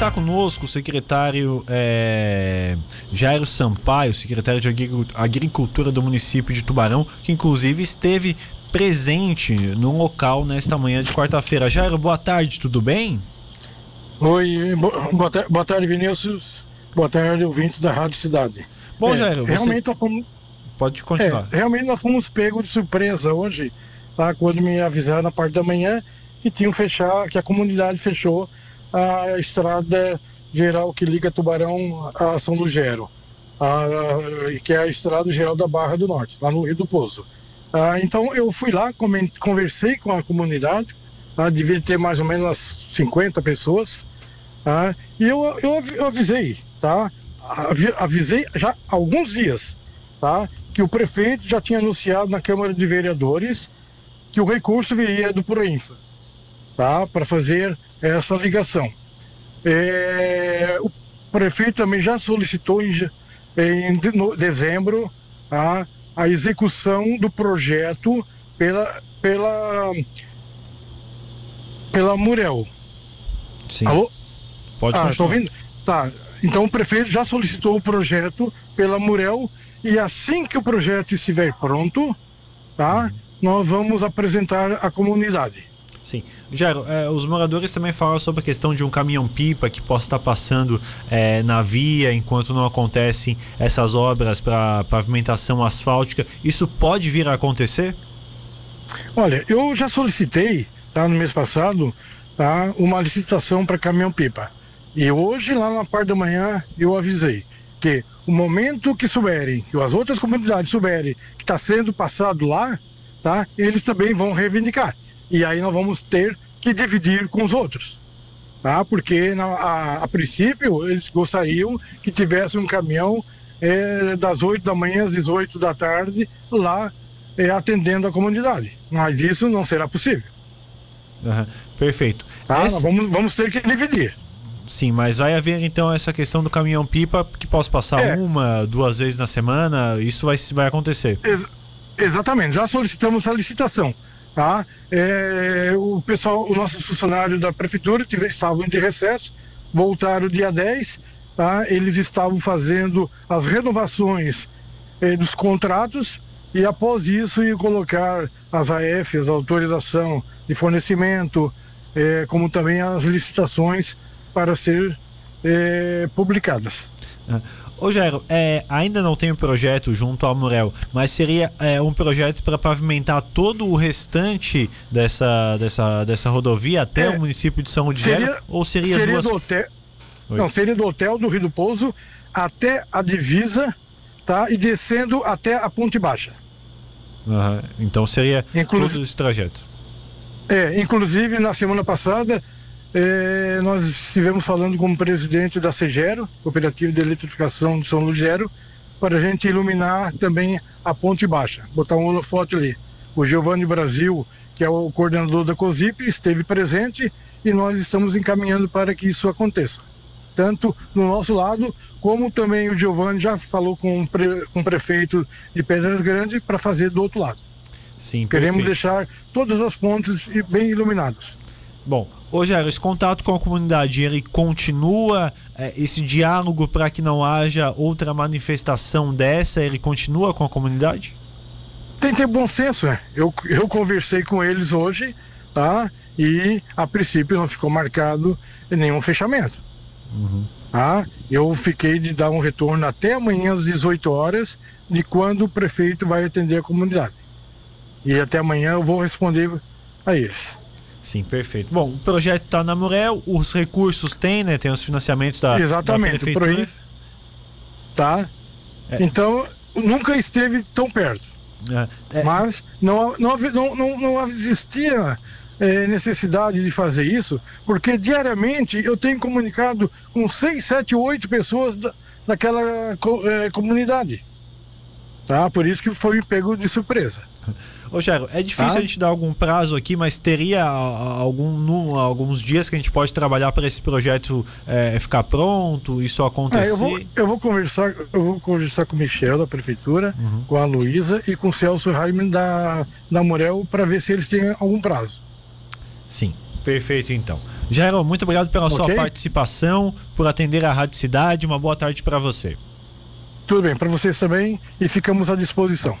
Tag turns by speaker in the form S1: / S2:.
S1: está conosco o secretário é, Jairo Sampaio, secretário de Agricultura do município de Tubarão, que inclusive esteve presente no local nesta manhã de quarta-feira. Jairo, boa tarde, tudo bem?
S2: Oi, boa, boa tarde, Vinícius. Boa tarde, ouvintes da Rádio Cidade.
S1: Bom, é, Jairo, você...
S2: realmente nós fomos...
S1: Pode continuar.
S2: É, realmente nós fomos pegos de surpresa hoje, tá? quando me avisaram na parte da manhã que tinham fechar, que a comunidade fechou a estrada geral que liga Tubarão a São Lugero, a, que é a estrada geral da Barra do Norte, lá no Rio do Poço. Ah, então eu fui lá, conversei com a comunidade, ah, devia ter mais ou menos umas 50 pessoas, ah, e eu, eu, eu avisei, tá? Avisei já há alguns dias, tá? Que o prefeito já tinha anunciado na Câmara de Vereadores que o recurso viria do Proinfa, tá? Para fazer essa ligação. É, o prefeito também já solicitou em, em dezembro a, a execução do projeto pela, pela, pela Murel.
S1: Sim. Alô?
S2: Pode ah, estou ouvindo? Tá. Então o prefeito já solicitou o projeto pela Murel e assim que o projeto estiver pronto, tá? Uhum. Nós vamos apresentar à comunidade.
S1: Sim. Gero, é, os moradores também falam sobre a questão de um caminhão-pipa que possa estar passando é, na via enquanto não acontecem essas obras para pavimentação asfáltica. Isso pode vir a acontecer?
S2: Olha, eu já solicitei, tá, no mês passado, tá, uma licitação para caminhão-pipa. E hoje, lá na parte da manhã, eu avisei que o momento que souberem, que as outras comunidades souberem que está sendo passado lá, tá, eles também vão reivindicar e aí nós vamos ter que dividir com os outros. Tá? Porque na, a, a princípio eles gostariam que tivesse um caminhão é, das 8 da manhã às 18 da tarde lá é, atendendo a comunidade. Mas isso não será possível.
S1: Uhum, perfeito.
S2: Tá? Essa... Vamos, vamos ter que dividir.
S1: Sim, mas vai haver então essa questão do caminhão pipa que possa passar é. uma, duas vezes na semana, isso vai, vai acontecer.
S2: Ex exatamente, já solicitamos a licitação. Tá? É, o pessoal, o nosso funcionário da prefeitura estavam de recesso, voltaram dia 10, tá? eles estavam fazendo as renovações é, dos contratos e após isso ia colocar as AFs, a autorização de fornecimento, é, como também as licitações para ser é, publicadas.
S1: Ah, Ô Jairo, é, ainda não tem um projeto junto ao Murel, mas seria é, um projeto para pavimentar todo o restante dessa, dessa, dessa rodovia até é, o município de São Ludgero? Ou seria,
S2: seria
S1: duas...
S2: do hotel, Não, seria do hotel do Rio do Pouso até a divisa tá? e descendo até a Ponte Baixa.
S1: Uhum. Então seria Inclu... todo esse trajeto.
S2: É, inclusive na semana passada é, nós estivemos falando com o presidente da Segero, Cooperativa de Eletrificação de São Lugero, para a gente iluminar também a Ponte Baixa, botar um holofote ali. O Giovanni Brasil, que é o coordenador da COSIP, esteve presente e nós estamos encaminhando para que isso aconteça. Tanto no nosso lado, como também o Giovanni já falou com o, pre, com o prefeito de Pedras Grandes para fazer do outro lado.
S1: Sim,
S2: Queremos deixar todas as pontes bem iluminadas.
S1: Bom, Rogério, esse contato com a comunidade, ele continua é, esse diálogo para que não haja outra manifestação dessa, ele continua com a comunidade?
S2: Tem que ter bom senso, né? Eu, eu conversei com eles hoje, tá? E a princípio não ficou marcado nenhum fechamento. Uhum. Tá? Eu fiquei de dar um retorno até amanhã às 18 horas de quando o prefeito vai atender a comunidade. E até amanhã eu vou responder a eles.
S1: Sim, perfeito. Bom, o projeto está na Murel, os recursos tem, né? Tem os financiamentos da,
S2: Exatamente,
S1: da prefeitura. Exatamente,
S2: tá? É. Então, nunca esteve tão perto. É. É. Mas não, não, não, não, existia é, necessidade de fazer isso, porque diariamente eu tenho comunicado com 6, 7, 8 pessoas da, daquela é, comunidade. Tá? Por isso que foi pego de surpresa.
S1: Ô, Jairo, é difícil tá? a gente dar algum prazo aqui, mas teria algum, alguns dias que a gente pode trabalhar para esse projeto é, ficar pronto, isso acontecer? É,
S2: eu, vou, eu, vou, conversar, eu vou conversar com o Michel da Prefeitura, uhum. com a Luísa e com o Celso Raiman da, da Morel para ver se eles têm algum prazo.
S1: Sim, perfeito então. Jairo, muito obrigado pela okay. sua participação, por atender a Rádio Cidade. Uma boa tarde para você.
S2: Tudo bem, para vocês também e ficamos à disposição.